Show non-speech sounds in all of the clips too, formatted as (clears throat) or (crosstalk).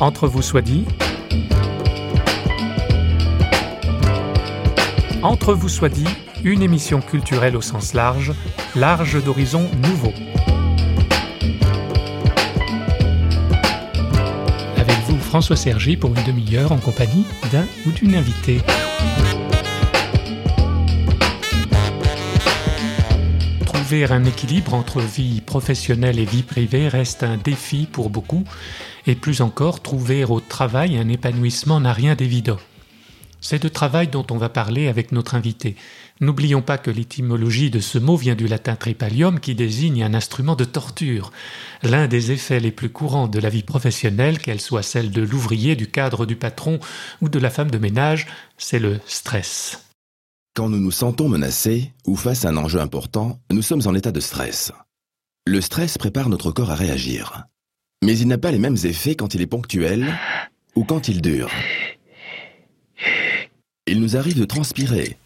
Entre vous soit dit. Entre vous soit dit, une émission culturelle au sens large, large d'horizons nouveaux. Avec vous, François Sergi, pour une demi-heure en compagnie d'un ou d'une invitée. Trouver un équilibre entre vie professionnelle et vie privée reste un défi pour beaucoup, et plus encore, trouver au travail un épanouissement n'a rien d'évident. C'est de travail dont on va parler avec notre invité. N'oublions pas que l'étymologie de ce mot vient du latin tripalium qui désigne un instrument de torture. L'un des effets les plus courants de la vie professionnelle, qu'elle soit celle de l'ouvrier, du cadre, du patron ou de la femme de ménage, c'est le stress. Quand nous nous sentons menacés ou face à un enjeu important, nous sommes en état de stress. Le stress prépare notre corps à réagir. Mais il n'a pas les mêmes effets quand il est ponctuel ou quand il dure. Il nous arrive de transpirer,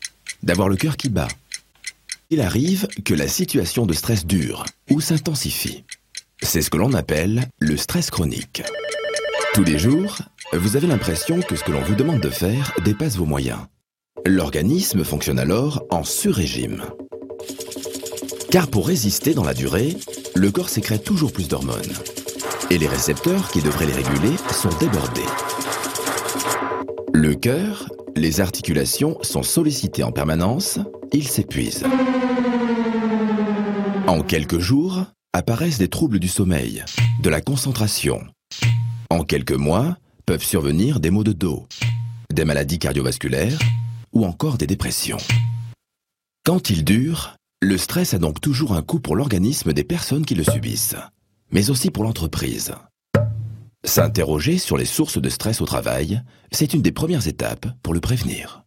d'avoir le cœur qui bat. Il arrive que la situation de stress dure ou s'intensifie. C'est ce que l'on appelle le stress chronique. Tous les jours, vous avez l'impression que ce que l'on vous demande de faire dépasse vos moyens. L'organisme fonctionne alors en sur-régime. Car pour résister dans la durée, le corps sécrète toujours plus d'hormones. Et les récepteurs qui devraient les réguler sont débordés. Le cœur les articulations sont sollicitées en permanence, ils s'épuisent. En quelques jours, apparaissent des troubles du sommeil, de la concentration. En quelques mois, peuvent survenir des maux de dos, des maladies cardiovasculaires ou encore des dépressions. Quand il dure, le stress a donc toujours un coût pour l'organisme des personnes qui le subissent, mais aussi pour l'entreprise. S'interroger sur les sources de stress au travail, c'est une des premières étapes pour le prévenir.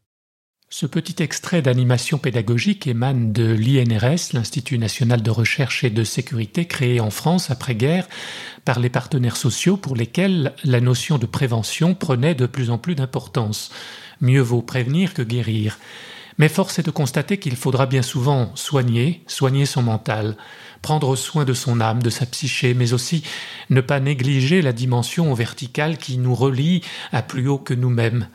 Ce petit extrait d'animation pédagogique émane de l'INRS, l'Institut national de recherche et de sécurité créé en France après-guerre par les partenaires sociaux pour lesquels la notion de prévention prenait de plus en plus d'importance. Mieux vaut prévenir que guérir. Mais force est de constater qu'il faudra bien souvent soigner, soigner son mental prendre soin de son âme, de sa psyché, mais aussi ne pas négliger la dimension verticale qui nous relie à plus haut que nous-mêmes.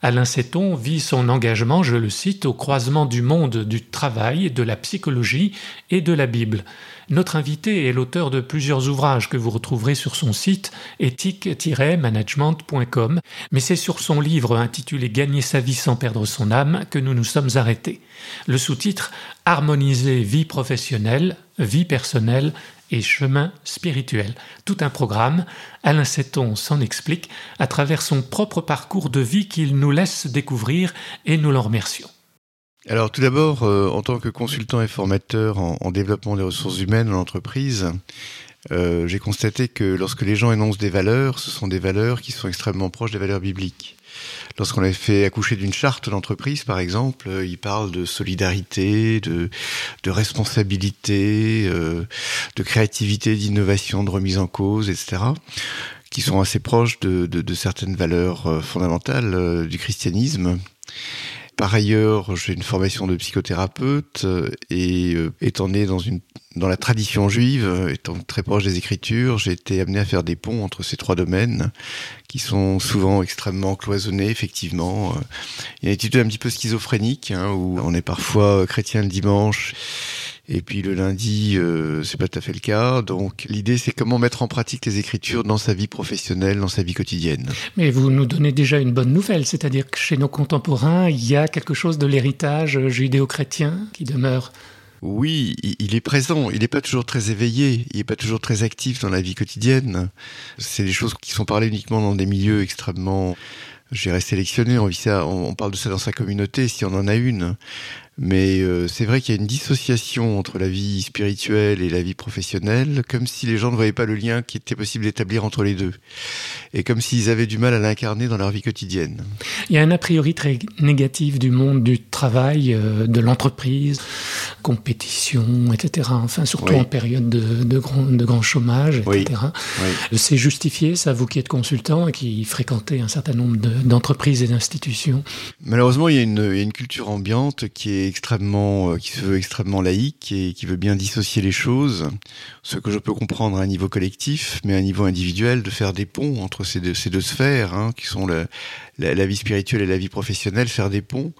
Alain Seton vit son engagement, je le cite, au croisement du monde du travail, de la psychologie et de la Bible. Notre invité est l'auteur de plusieurs ouvrages que vous retrouverez sur son site éthique-management.com, mais c'est sur son livre intitulé Gagner sa vie sans perdre son âme que nous nous sommes arrêtés. Le sous-titre Harmoniser vie professionnelle, vie personnelle et chemin spirituel. Tout un programme, Alain Seton s'en explique à travers son propre parcours de vie qu'il nous laisse découvrir et nous l'en remercions. Alors tout d'abord, euh, en tant que consultant et formateur en, développement des ressources humaines en entreprise, euh, j'ai constaté que lorsque les gens énoncent des valeurs, ce sont des valeurs qui sont extrêmement proches des valeurs bibliques. Lorsqu'on a fait accoucher d'une charte d'entreprise, par exemple, euh, il parle de solidarité, de, de responsabilité, de créativité, d'innovation, de remise en cause, etc qui sont assez proches de, de, de certaines valeurs fondamentales du christianisme. Par ailleurs, j'ai une formation de psychothérapeute euh, et euh, étant né dans une dans la tradition juive, euh, étant très proche des Écritures, j'ai été amené à faire des ponts entre ces trois domaines qui sont souvent extrêmement cloisonnés. Effectivement, il y a une attitude un petit peu schizophrénique hein, où on est parfois chrétien le dimanche et puis le lundi, euh, c'est pas tout à fait le cas. Donc l'idée, c'est comment mettre en pratique les écritures dans sa vie professionnelle, dans sa vie quotidienne. Mais vous nous donnez déjà une bonne nouvelle, c'est-à-dire que chez nos contemporains, il y a quelque chose de l'héritage judéo-chrétien qui demeure. Oui, il est présent. Il n'est pas toujours très éveillé. Il n'est pas toujours très actif dans la vie quotidienne. C'est des choses qui sont parlées uniquement dans des milieux extrêmement j'ai sélectionné, on, on parle de ça dans sa communauté, si on en a une. Mais euh, c'est vrai qu'il y a une dissociation entre la vie spirituelle et la vie professionnelle, comme si les gens ne voyaient pas le lien qui était possible d'établir entre les deux. Et comme s'ils avaient du mal à l'incarner dans leur vie quotidienne. Il y a un a priori très négatif du monde du travail, euh, de l'entreprise, compétition, etc. Enfin, surtout en période de, de, grand, de grand chômage, etc. C'est justifié, ça, vous qui êtes consultant et qui fréquentez un certain nombre d'entreprises et d'institutions? Malheureusement, il y, a une, il y a une culture ambiante qui est extrêmement, qui se veut extrêmement laïque et qui veut bien dissocier les choses, ce que je peux comprendre à un niveau collectif, mais à un niveau individuel, de faire des ponts entre ces deux, ces deux sphères, hein, qui sont la, la, vie spirituelle et la vie professionnelle, faire des ponts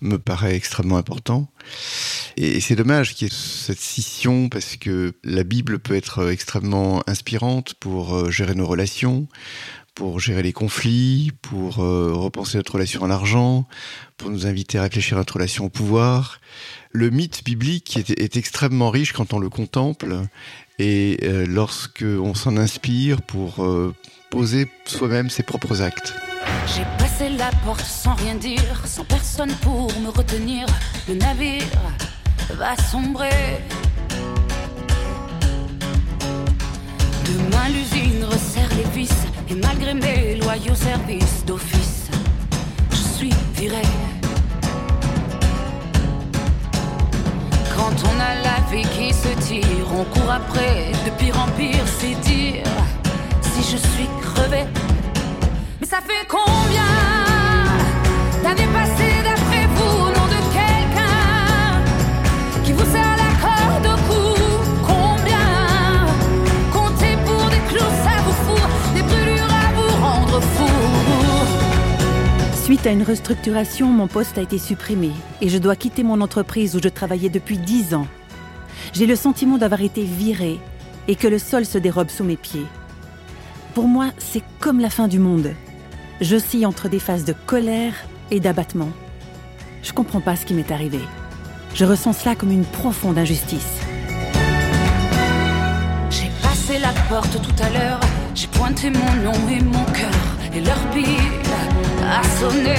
me paraît extrêmement important. Et c'est dommage qu'il y ait cette scission parce que la Bible peut être extrêmement inspirante pour euh, gérer nos relations, pour gérer les conflits, pour euh, repenser notre relation à l'argent, pour nous inviter à réfléchir à notre relation au pouvoir. Le mythe biblique est, extrêmement riche quand on le contemple et euh, lorsque on s'en inspire pour poser soi-même ses propres actes. J'ai passé la porte sans rien dire, sans personne pour me retenir. Le navire va sombrer. Demain l'usine resserre les vis et malgré mes loyaux services d'office, je suis viré. Quand on a la vie qui se tire, on court après de pire en pire, c'est dire si je suis crevé ça fait combien d'années passées d'après vous au nom de quelqu'un qui vous serre la corde au cou? Combien comptez pour des clous, ça vous fout, des brûlures à vous rendre fou Suite à une restructuration, mon poste a été supprimé et je dois quitter mon entreprise où je travaillais depuis dix ans. J'ai le sentiment d'avoir été viré et que le sol se dérobe sous mes pieds. Pour moi, c'est comme la fin du monde. J'oscille entre des phases de colère et d'abattement. Je comprends pas ce qui m'est arrivé. Je ressens cela comme une profonde injustice. J'ai passé la porte tout à l'heure, j'ai pointé mon nom et mon cœur, et leur pile a sonné.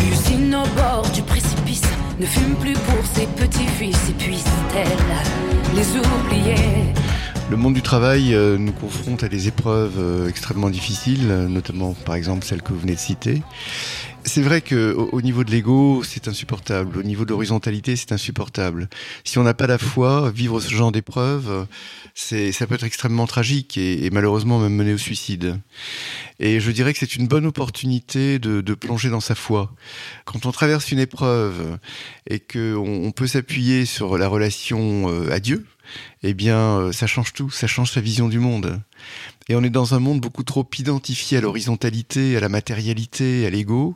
L'usine au bord du précipice ne fume plus pour ses petits-fils, et puisse-t-elle les oublier le monde du travail euh, nous confronte à des épreuves euh, extrêmement difficiles, notamment par exemple celle que vous venez de citer. C'est vrai que au niveau de l'ego, c'est insupportable. Au niveau de l'horizontalité, c'est insupportable. Si on n'a pas la foi, vivre ce genre d'épreuve, c'est ça peut être extrêmement tragique et, malheureusement même mener au suicide. Et je dirais que c'est une bonne opportunité de, de, plonger dans sa foi. Quand on traverse une épreuve et que on, peut s'appuyer sur la relation euh, à Dieu, eh bien, euh, ça change tout, ça change sa vision du monde. Et on est dans un monde beaucoup trop identifié à l'horizontalité, à la matérialité, à l'ego.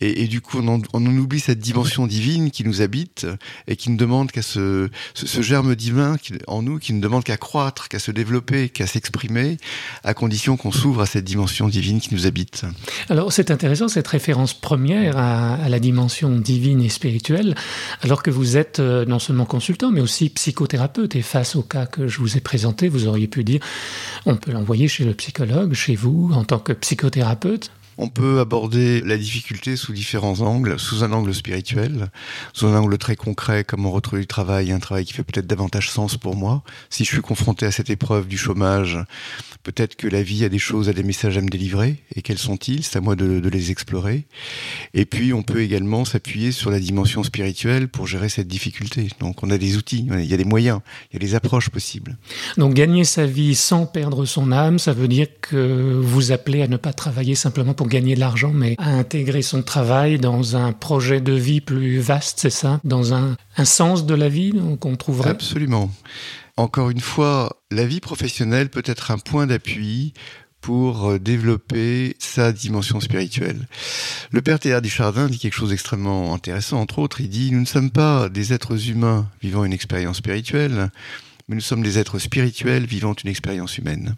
Et, du coup, on oublie cette dimension divine qui nous habite et qui ne demande qu'à ce, germe divin en nous, qui ne demande qu'à croître, qu'à se développer, qu'à s'exprimer, à condition qu'on s'ouvre à cette dimension divine qui nous habite. Alors, c'est intéressant cette référence première à, la dimension divine et spirituelle, alors que vous êtes euh, non seulement consultant, mais aussi psychothérapeute. Face au cas que je vous ai présenté, vous auriez pu dire, on peut l'envoyer chez le psychologue, chez vous, en tant que psychothérapeute on peut aborder la difficulté sous différents angles, sous un angle spirituel, sous un angle très concret, comme on retrouve du travail, un travail qui fait peut-être davantage sens pour moi. Si je suis confronté à cette épreuve du chômage, peut-être que la vie a des choses, a des messages à me délivrer, et quels sont-ils? C'est à moi de, de, les explorer. Et puis, on peut également s'appuyer sur la dimension spirituelle pour gérer cette difficulté. Donc, on a des outils, il y a des moyens, il y a des approches possibles. Donc, gagner sa vie sans perdre son âme, ça veut dire que vous appelez à ne pas travailler simplement pour pour gagner de l'argent, mais à intégrer son travail dans un projet de vie plus vaste, c'est ça? Dans un, un, sens de la vie qu'on trouverait? Absolument. Encore une fois, la vie professionnelle peut être un point d'appui pour euh, développer sa dimension spirituelle. Le père Théard Chardin dit quelque chose d'extrêmement intéressant, entre autres, il dit, nous ne sommes pas des êtres humains vivant une expérience spirituelle, mais nous sommes des êtres spirituels vivant une expérience humaine.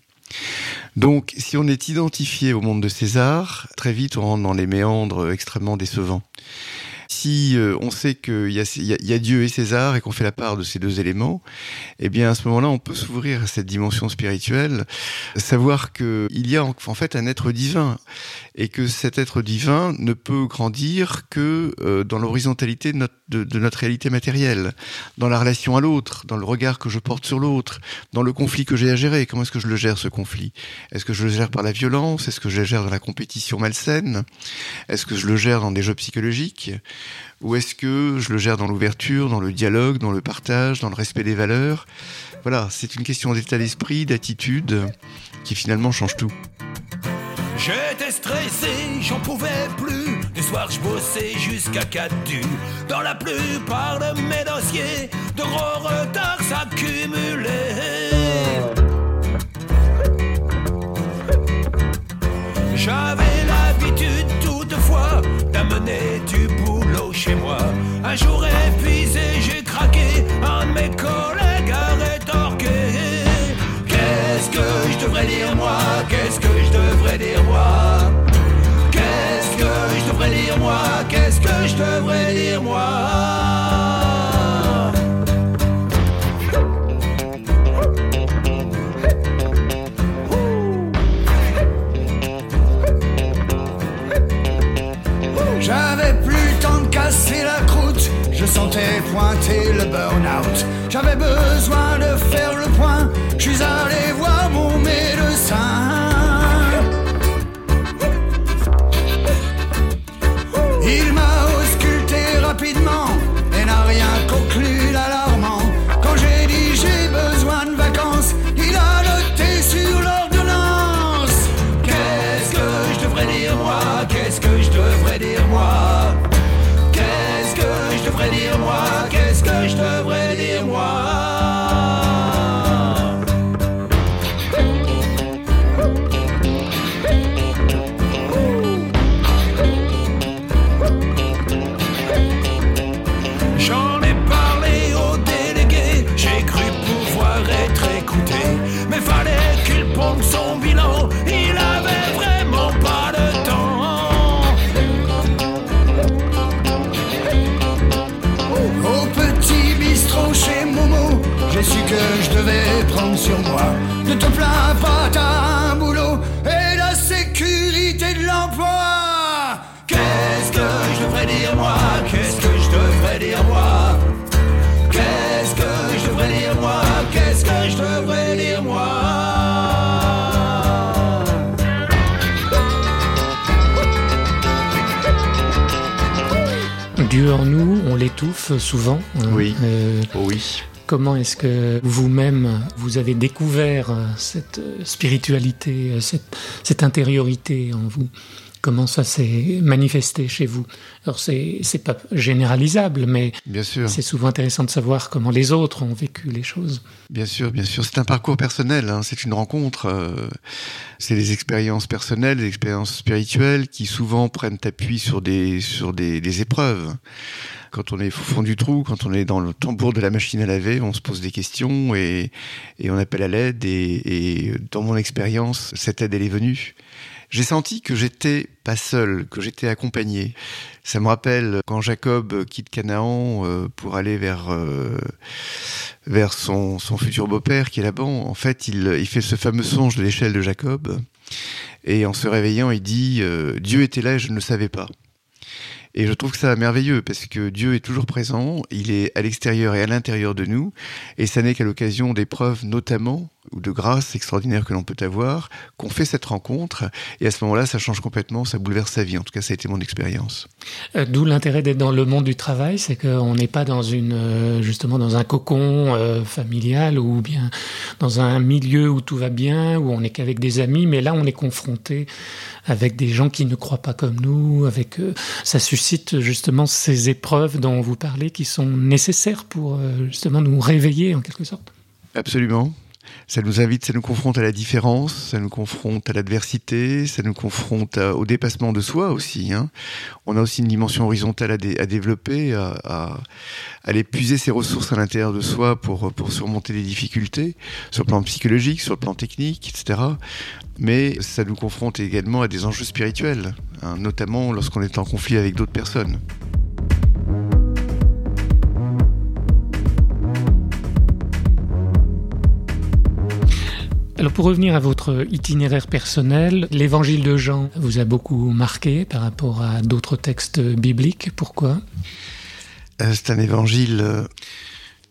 Donc, si on est identifié au monde de César, très vite on rentre dans les méandres extrêmement décevants. Si euh, on sait qu'il y, a Dieu et César et qu'on fait la part de ces deux éléments, eh bien à ce moment-là, on peut s'ouvrir à cette dimension spirituelle, savoir qu'il y a en fait un être divin et que cet être divin ne peut grandir que euh, dans l'horizontalité de de, notre réalité matérielle, dans la relation à l'autre, dans le regard que je porte sur l'autre, dans le conflit que j'ai à gérer. Comment est-ce que je le gère ce conflit? Est-ce que je le gère par la violence? Est-ce que je le gère dans la compétition malsaine? Est-ce que je le gère dans des jeux psychologiques? Ou est-ce que je le gère dans l'ouverture, dans le dialogue, dans le partage, dans le respect des valeurs? Voilà, c'est une question d'état d'esprit, d'attitude, qui finalement change tout. J'étais stressé, j'en pouvais plus soir, je bossais jusqu'à 4 du. Dans la plupart de mes dossiers, de gros retards s'accumulaient. J'avais l'habitude toutefois d'amener du boulot chez moi. Un jour épuisé, j'ai craqué, un de mes collègues a rétorqué. Qu'est-ce que je devrais dire moi? Qu'est-ce que je devrais dire moi? Qu'est-ce que je devrais dire moi? Qu'est-ce que je devrais dire moi? J'avais besoin Dieu en nous, on l'étouffe souvent. hein. Oui. Euh, Oui. comment est-ce que vous-même, vous avez découvert euh, cette euh, spiritualité, cette, cette intériorité en vous? Comment ça s'est manifesté chez vous Alors, c'est c'est pas généralisable, mais Bien sûr. c'est souvent intéressant de savoir comment les autres ont vécu les choses. Bien sûr, bien sûr. C'est un parcours personnel, hein, c'est une rencontre. euh, c'est des expériences personnelles, des expériences spirituelles qui souvent prennent appui sur des, sur des, des épreuves. Quand on est au fond du trou, quand on est dans le tambour de la machine à laver, on se pose des questions et, et on appelle à l'aide. Et, et dans mon expérience, cette aide, elle est venue. J'ai senti que j'étais pas seul, que j'étais accompagné. Ça me rappelle quand Jacob quitte Canaan euh, pour aller vers euh, vers son, son futur beau-père qui est Laban. En fait, il, il fait ce fameux songe de l'échelle de Jacob. Et en se réveillant, il dit euh, Dieu était là et je ne le savais pas. Et je trouve que ça merveilleux parce que Dieu est toujours présent, il est à l'extérieur et à l'intérieur de nous, et ça n'est qu'à l'occasion d'épreuves notamment, ou de grâces extraordinaires que l'on peut avoir, qu'on fait cette rencontre, et à ce moment-là, ça change complètement, ça bouleverse sa vie. En tout cas, ça a été mon expérience. Euh, D'où l'intérêt d'être dans le monde du travail, c'est qu'on n'est pas dans une euh, justement dans un cocon euh, familial ou bien dans un milieu où tout va bien, où on n'est qu'avec des amis, mais là on est confronté avec des gens qui ne croient pas comme nous, avec euh, ça suscite justement ces épreuves dont vous parlez qui sont nécessaires pour justement nous réveiller en quelque sorte. Absolument. Ça nous invite, ça nous confronte à la différence, ça nous confronte à l'adversité, ça nous confronte à- au dépassement de soi aussi. hein. On a aussi une dimension horizontale à, dé- à développer, à, aller puiser ses ressources à l'intérieur de soi pour, pour surmonter les difficultés, sur le plan psychologique, sur le plan technique, etc. Mais ça nous confronte également à des enjeux spirituels, hein, notamment lorsqu'on est en conflit avec d'autres personnes. Alors pour revenir à votre itinéraire personnel, l'évangile de Jean vous a beaucoup marqué par rapport à d'autres textes bibliques. Pourquoi? Euh, C'est un évangile euh,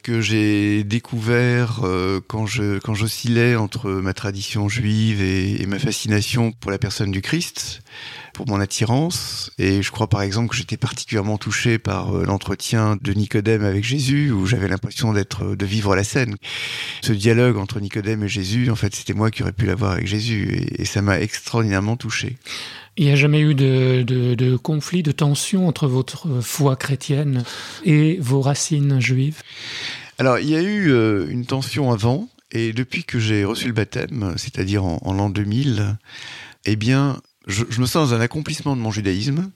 que j'ai découvert euh, quand je quand j'oscillais entre ma tradition juive et, et ma fascination pour la personne du Christ. Pour mon attirance. Et je crois par exemple que j'étais particulièrement touché par euh, l'entretien de Nicodème avec Jésus, où j'avais l'impression d'être, de vivre la scène. Ce dialogue entre Nicodème et Jésus, en fait, c'était moi qui aurais pu l'avoir avec Jésus, et, et ça m'a extraordinairement touché. Il n'y a jamais eu de, de, de, conflit, de tension entre votre foi chrétienne et vos racines juives? Alors, il y a eu euh, une tension avant, et depuis que j'ai reçu le baptême, c'est-à-dire en, en l'an 2000, eh bien, je, je, me sens dans un accomplissement de mon judaïsme,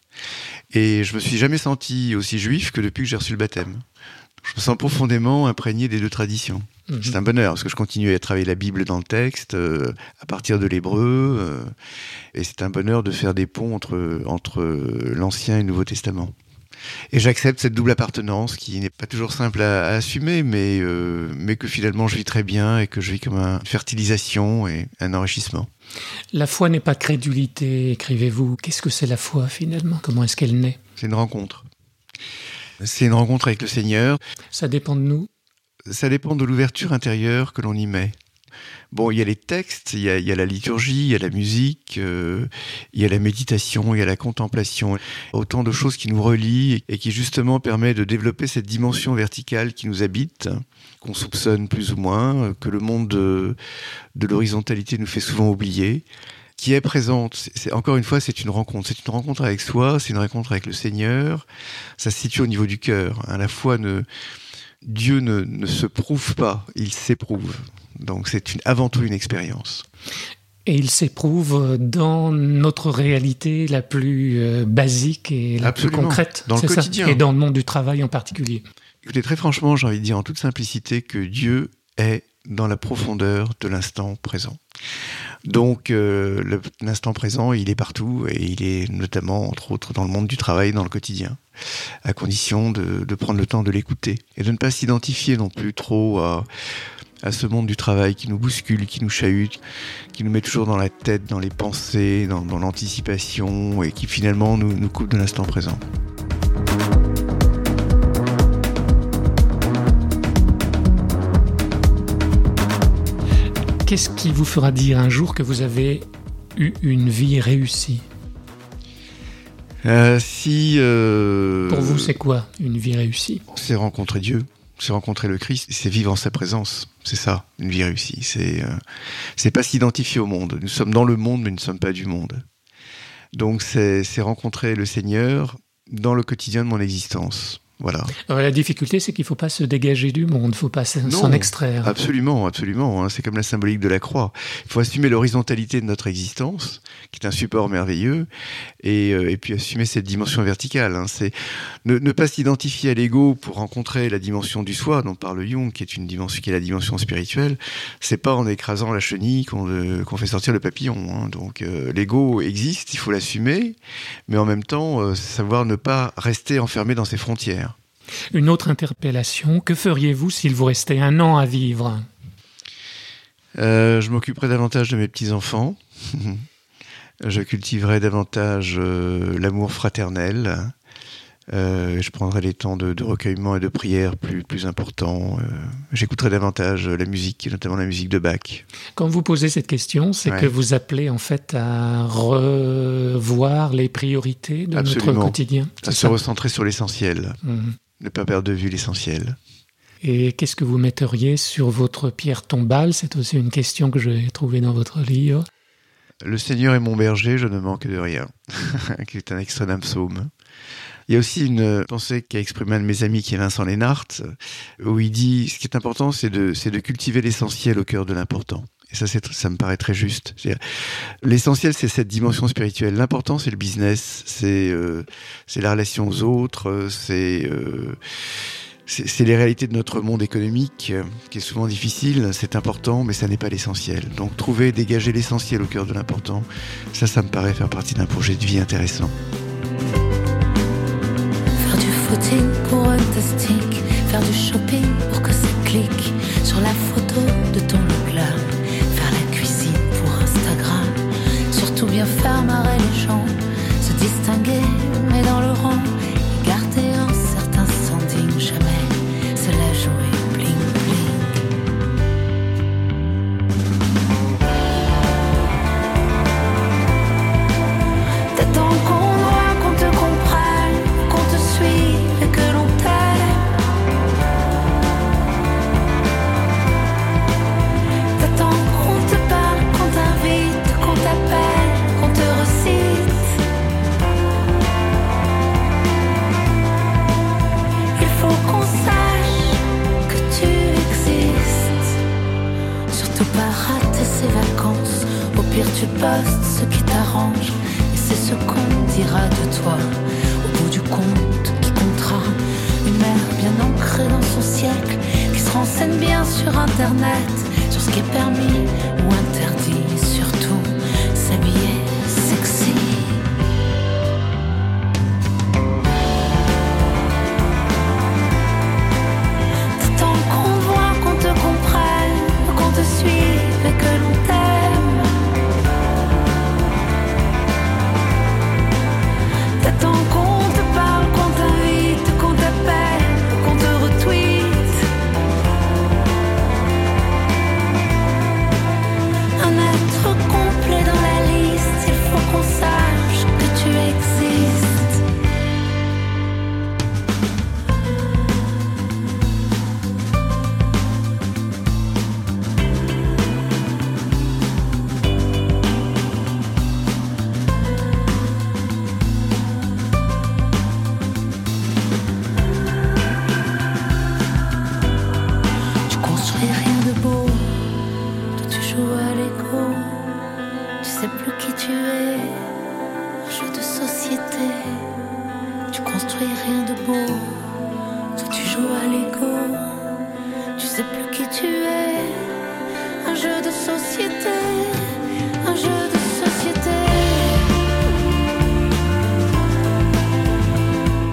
et je me suis jamais senti aussi juif que depuis que j'ai reçu le baptême. Je me sens profondément imprégné des deux traditions. Mmh. C'est un bonheur parce que je continue à travailler la Bible dans le texte euh, à partir de l'hébreu euh, et c'est un bonheur de faire des ponts entre, entre l'Ancien et le Nouveau Testament. Et j'accepte cette double appartenance qui n'est pas toujours simple à, à assumer, mais, euh, mais que finalement je vis très bien et que je vis comme une fertilisation et un enrichissement. La foi n'est pas crédulité, écrivez-vous. Qu'est-ce que c'est la foi finalement? Comment est-ce qu'elle naît? C'est une rencontre. C'est une rencontre avec le Seigneur. Ça dépend de nous? Ça dépend de l'ouverture intérieure que l'on y met. Bon, il y a les textes, il y a, la liturgie, il y a la musique, euh, il y a la méditation, il y a la contemplation. Autant de choses qui nous relient et qui justement permet de développer cette dimension verticale qui nous habite, qu'on soupçonne plus ou moins, que le monde de, l'horizontalité nous fait souvent oublier qui est présente. C'est, encore une fois, c'est une rencontre. C'est une rencontre avec soi, c'est une rencontre avec le Seigneur. Ça se situe au niveau du cœur. Hein. La foi Dieu ne se prouve pas, il s'éprouve. Donc c'est avant tout une expérience. Et il s'éprouve dans notre réalité la plus euh, basique et la Absolument. plus concrète. Dans le ça quotidien. Et dans le monde du travail en particulier. Écoutez, très franchement, j'ai envie de dire en toute simplicité que Dieu est dans la profondeur de l'instant présent. Donc euh, l'instant présent, il est partout et il est notamment, entre autres, dans le monde du travail, dans le quotidien, à condition de, de prendre le temps de l'écouter et de ne pas s'identifier non plus trop à, à ce monde du travail qui nous bouscule, qui nous chahute, qui nous met toujours dans la tête, dans les pensées, dans, dans l'anticipation et qui finalement nous, nous coupe de l'instant présent. Qu'est-ce qui vous fera dire un jour que vous avez eu une vie réussie? Euh, Si euh, pour vous, c'est quoi une vie réussie? C'est rencontrer Dieu, c'est rencontrer le Christ, c'est vivre en sa présence. C'est ça, une vie réussie. C'est euh, c'est pas s'identifier au monde. Nous sommes dans le monde, mais nous ne sommes pas du monde. Donc c'est rencontrer le Seigneur dans le quotidien de mon existence. Voilà. Alors, la difficulté, c'est qu'il ne faut pas se dégager du monde, il ne faut pas s'en extraire. Absolument, absolument. Hein. C'est comme la symbolique de la croix. Il faut assumer l'horizontalité de notre existence, qui est un support merveilleux, et, euh, et puis assumer cette dimension verticale. Hein. C'est ne, ne, pas s'identifier à l'ego pour rencontrer la dimension du soi, dont parle Jung, qui est une dimension qui est la dimension spirituelle. C'est pas en écrasant la chenille qu'on euh, qu fait sortir le papillon. Hein. Donc euh, l'ego existe, il faut l'assumer, mais en même temps euh, savoir ne pas rester enfermé dans ses frontières. Une autre interpellation, que feriez-vous s'il vous restait un an à vivre? Euh, Je m'occuperais davantage de mes petits-enfants. (laughs) je cultiverais davantage euh, l'amour fraternel. Euh, je prendrais les temps de, de, recueillement et de prière plus, plus importants. Euh, J'écouterais davantage la musique, notamment la musique de Bach. Quand vous posez cette question, c'est ouais. que vous appelez en fait à revoir les priorités de Absolument. notre quotidien. À se recentrer sur l'essentiel. Mmh. Ne pas perdre de vue l'essentiel. Et qu'est-ce que vous metteriez sur votre pierre tombale? C'est aussi une question que j'ai trouvée dans votre livre. Le Seigneur est mon berger, je ne manque de rien, (laughs) qui est un extrait d'un psaume. Il y a aussi une pensée qu'a exprimé un de mes amis qui est Vincent Lénart, où il dit ce qui est important, c'est de, de cultiver l'essentiel au cœur de l'important. Et ça, ça me paraît très juste. L'essentiel, c'est cette dimension spirituelle. L'important, c'est le business, c'est euh, la relation aux autres, c'est euh, c'est les réalités de notre monde économique euh, qui est souvent difficile. C'est important, mais ça n'est pas l'essentiel. Donc, trouver, dégager l'essentiel au cœur de l'important, ça, ça me paraît faire partie d'un projet de vie intéressant. Faire du footing pour fantastique, faire du shopping pour que ça clique sur la Surtout bien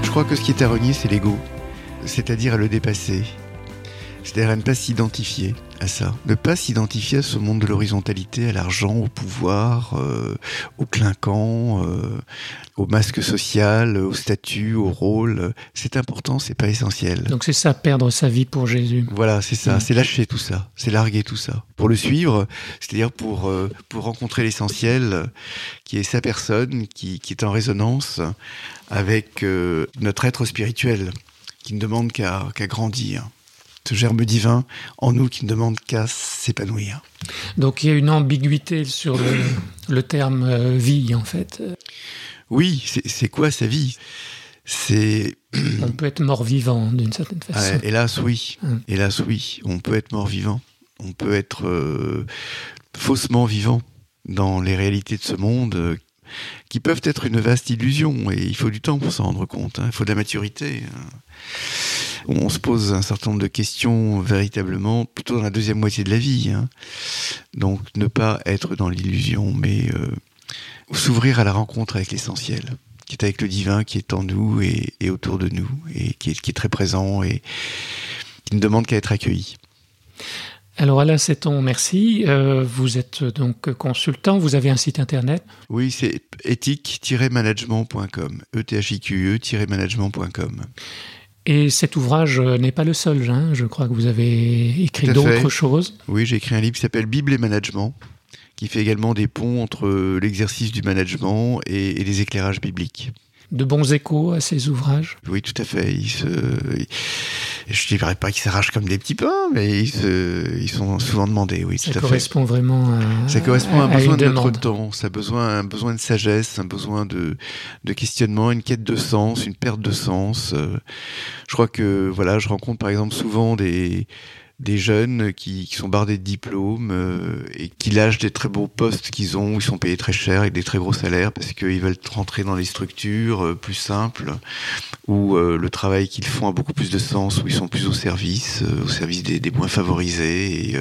Je crois que ce qui est à renier, c'est l'ego, c'est-à-dire à le dépasser, c'est-à-dire à ne pas s'identifier à ça, ne pas s'identifier à ce monde de l'horizontalité, à l'argent, au pouvoir, euh, au clinquant, euh, au masque social, au statut, au rôle. C'est important, c'est pas essentiel. Donc c'est ça, perdre sa vie pour Jésus. Voilà, c'est ça, Mm. c'est lâcher tout ça, c'est larguer tout ça. Pour le suivre, c'est-à-dire pour, euh, pour rencontrer l'essentiel, qui est sa personne, qui, qui est en résonance avec notre être spirituel, qui ne demande qu'à qu'à grandir. Ce germe divin en nous qui ne demande qu'à s'épanouir. Donc il y a une ambiguïté sur le, le terme euh, vie, en fait. Oui, c'est quoi sa vie? C'est (clears throat) On peut être mort-vivant, d'une certaine façon. Ah, hélas, oui. Mm. Hélas, oui. On peut être mort-vivant. On peut être euh, faussement vivant dans les réalités de ce monde euh, qui peuvent être une vaste illusion. Et il faut du temps pour s'en rendre compte. hein. Il faut de la maturité. hein. On se pose un certain nombre de questions véritablement plutôt dans la deuxième moitié de la vie. hein. Donc ne pas être dans l'illusion, mais euh, s'ouvrir à la rencontre avec l'essentiel qui est avec le divin, qui est en nous et, autour de nous, et qui est, qui est très présent et qui ne demande qu'à être accueilli. Alors Alain Seton, merci. Euh, vous êtes donc consultant, vous avez un site internet? Oui, c'est éthique-management.com, e t h i q e management.com. Et cet ouvrage euh, n'est pas le seul, hein. je crois que vous avez écrit d'autres choses. Oui, j'ai écrit un livre qui s'appelle Bible et management, qui fait également des ponts entre l'exercice du management et, et les éclairages bibliques. De bons échos à ces ouvrages. Oui, tout à fait. Ils se, ils- je ne dirais pas qu'ils s'arrachent comme des petits pains, mais ils, se, ils sont souvent demandés, oui, Ça tout à fait. correspond vraiment à, Ça correspond à un besoin de notre temps, ça a besoin, un besoin de sagesse, un besoin de, de questionnement, une quête de sens, une perte de sens. Euh, Je crois que voilà, je rencontre par exemple souvent des, des jeunes qui, sont bardés de diplômes euh, et qui lâchent des très beaux postes qu'ils ont, où ils sont payés très cher avec des très gros salaires parce qu'ils veulent rentrer dans des structures euh, plus simples où euh, le travail qu'ils font a beaucoup plus de sens, où ils sont plus au service, au service des, moins favorisés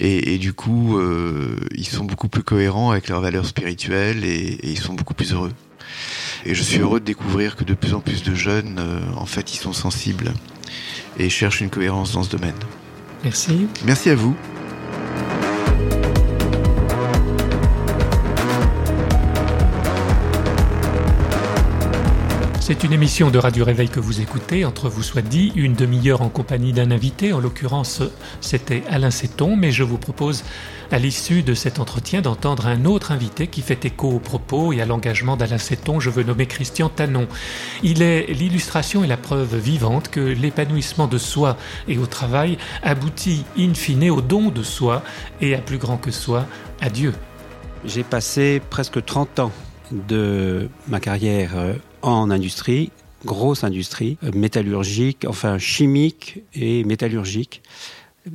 et du coup, ils sont beaucoup plus cohérents avec leurs valeurs spirituelles et, et ils sont beaucoup plus heureux. Et je suis heureux de découvrir que de plus en plus de jeunes, en fait, ils sont sensibles et cherchent une cohérence dans ce domaine. Merci. Merci à vous. C'est une émission de Radio Réveil que vous écoutez, entre vous soit dit, une demi-heure en compagnie d'un invité. En l'occurrence, c'était Alain Seton, mais je vous propose, à l'issue de cet entretien, d'entendre un autre invité qui fait écho aux propos et à l'engagement d'Alain Seton. Je veux nommer Christian Tanon. Il est l'illustration et la preuve vivante que l'épanouissement de soi et au travail aboutit in fine au don de soi et à plus grand que soi, à Dieu. J'ai passé presque 30 ans de ma carrière euh, en industrie, grosse industrie, euh, métallurgique, enfin chimique et métallurgique.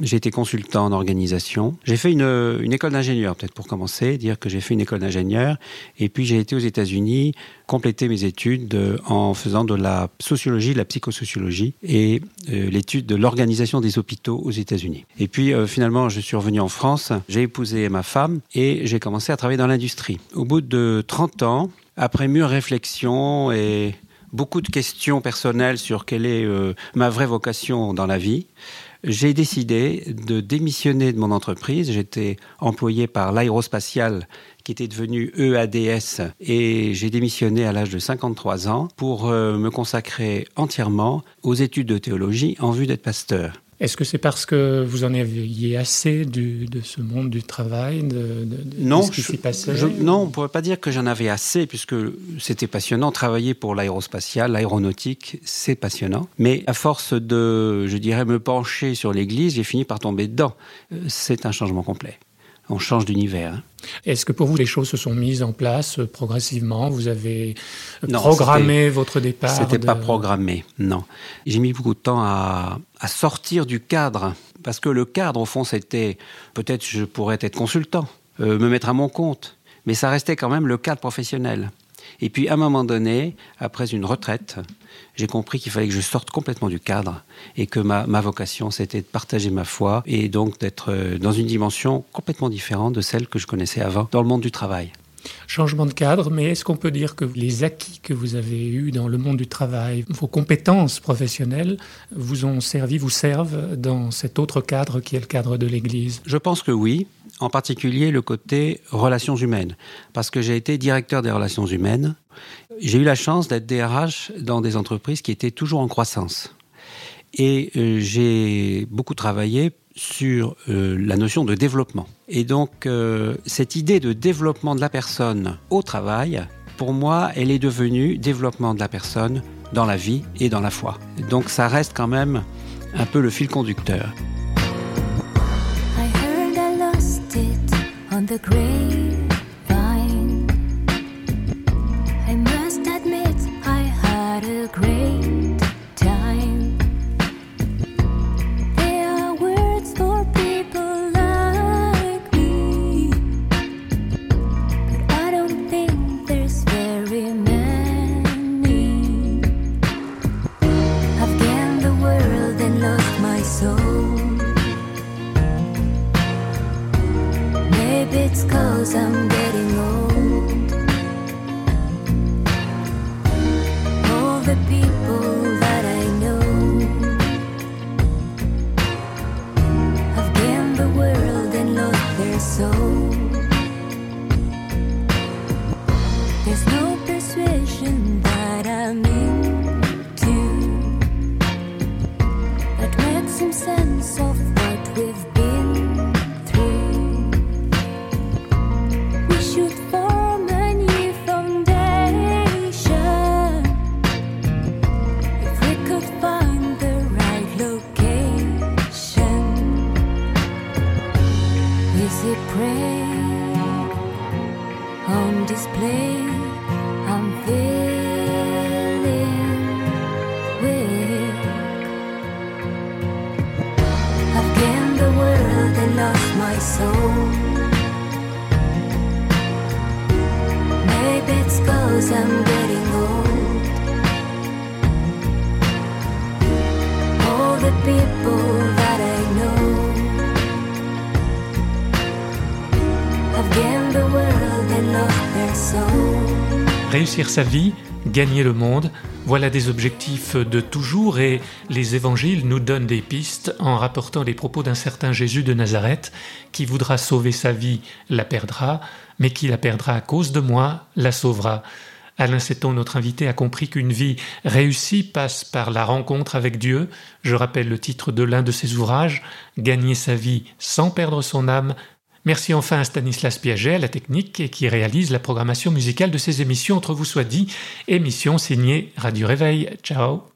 J'ai été consultant en organisation. J'ai fait une, école d'ingénieur, peut-être pour commencer, dire que j'ai fait une école d'ingénieur. Et puis j'ai été aux États-Unis compléter mes études euh, en faisant de la sociologie, de la psychosociologie et euh, l'étude de l'organisation des hôpitaux aux États-Unis. Et puis euh, finalement, je suis revenu en France, j'ai épousé ma femme et j'ai commencé à travailler dans l'industrie. Au bout de 30 ans, après mûre réflexion et beaucoup de questions personnelles sur quelle est ma vraie vocation dans la vie, j'ai décidé de démissionner de mon entreprise. J'étais employé par l'aérospatiale qui était devenu EADS et j'ai démissionné à l'âge de 53 ans pour euh, me consacrer entièrement aux études de théologie en vue d'être pasteur. Est-ce que c'est parce que vous en aviez assez de ce monde du travail, de, non, ce qui s'y passait? Non, on ne pourrait pas dire que j'en avais assez, puisque c'était passionnant. Travailler pour l'aérospatiale, l'aéronautique, c'est passionnant. Mais à force de, je dirais, me pencher sur l'Église, j'ai fini par tomber dedans. Euh, c'est un changement complet on change d'univers. Hein. Est-ce que pour vous les choses se sont mises en place euh, progressivement? Vous avez euh, programmé votre départ C'était pas programmé, non. J'ai mis beaucoup de temps à, sortir du cadre parce que le cadre au fond c'était peut-être je pourrais être consultant, euh, me mettre à mon compte, mais ça restait quand même le cadre professionnel. Et puis, à un moment donné, après une retraite, j'ai compris qu'il fallait que je sorte complètement du cadre et que ma, vocation, c'était de partager ma foi et donc d'être euh, dans une dimension complètement différente de celle que je connaissais avant dans le monde du travail. Changement de cadre, mais est-ce qu'on peut dire que les acquis que vous avez eus dans le monde du travail, vos compétences professionnelles, vous ont servi, vous servent dans cet autre cadre qui est le cadre de l'Église? Je pense que oui en particulier le côté relations humaines, parce que j'ai été directeur des relations humaines. J'ai eu la chance d'être DRH dans des entreprises qui étaient toujours en croissance. Et euh, j'ai beaucoup travaillé sur euh, la notion de développement. Et donc, euh, cette idée de développement de la personne au travail, pour moi, elle est devenue développement de la personne dans la vie et dans la foi. Donc, ça reste quand même un peu le fil conducteur. snow Réussir sa vie, gagner le monde, voilà des objectifs de toujours et les évangiles nous donnent des pistes en rapportant les propos d'un certain Jésus de Nazareth qui voudra sauver sa vie, la perdra, mais qui la perdra à cause de moi, la sauvera. Alain Seton, notre invité, a compris qu'une vie réussie passe par la rencontre avec Dieu. Je rappelle le titre de l'un de ses ouvrages, Gagner sa vie sans perdre son âme, Merci enfin à Stanislas Piaget à la technique qui réalise la programmation musicale de ces émissions entre vous soit dit, émission signée Radio Réveil. Ciao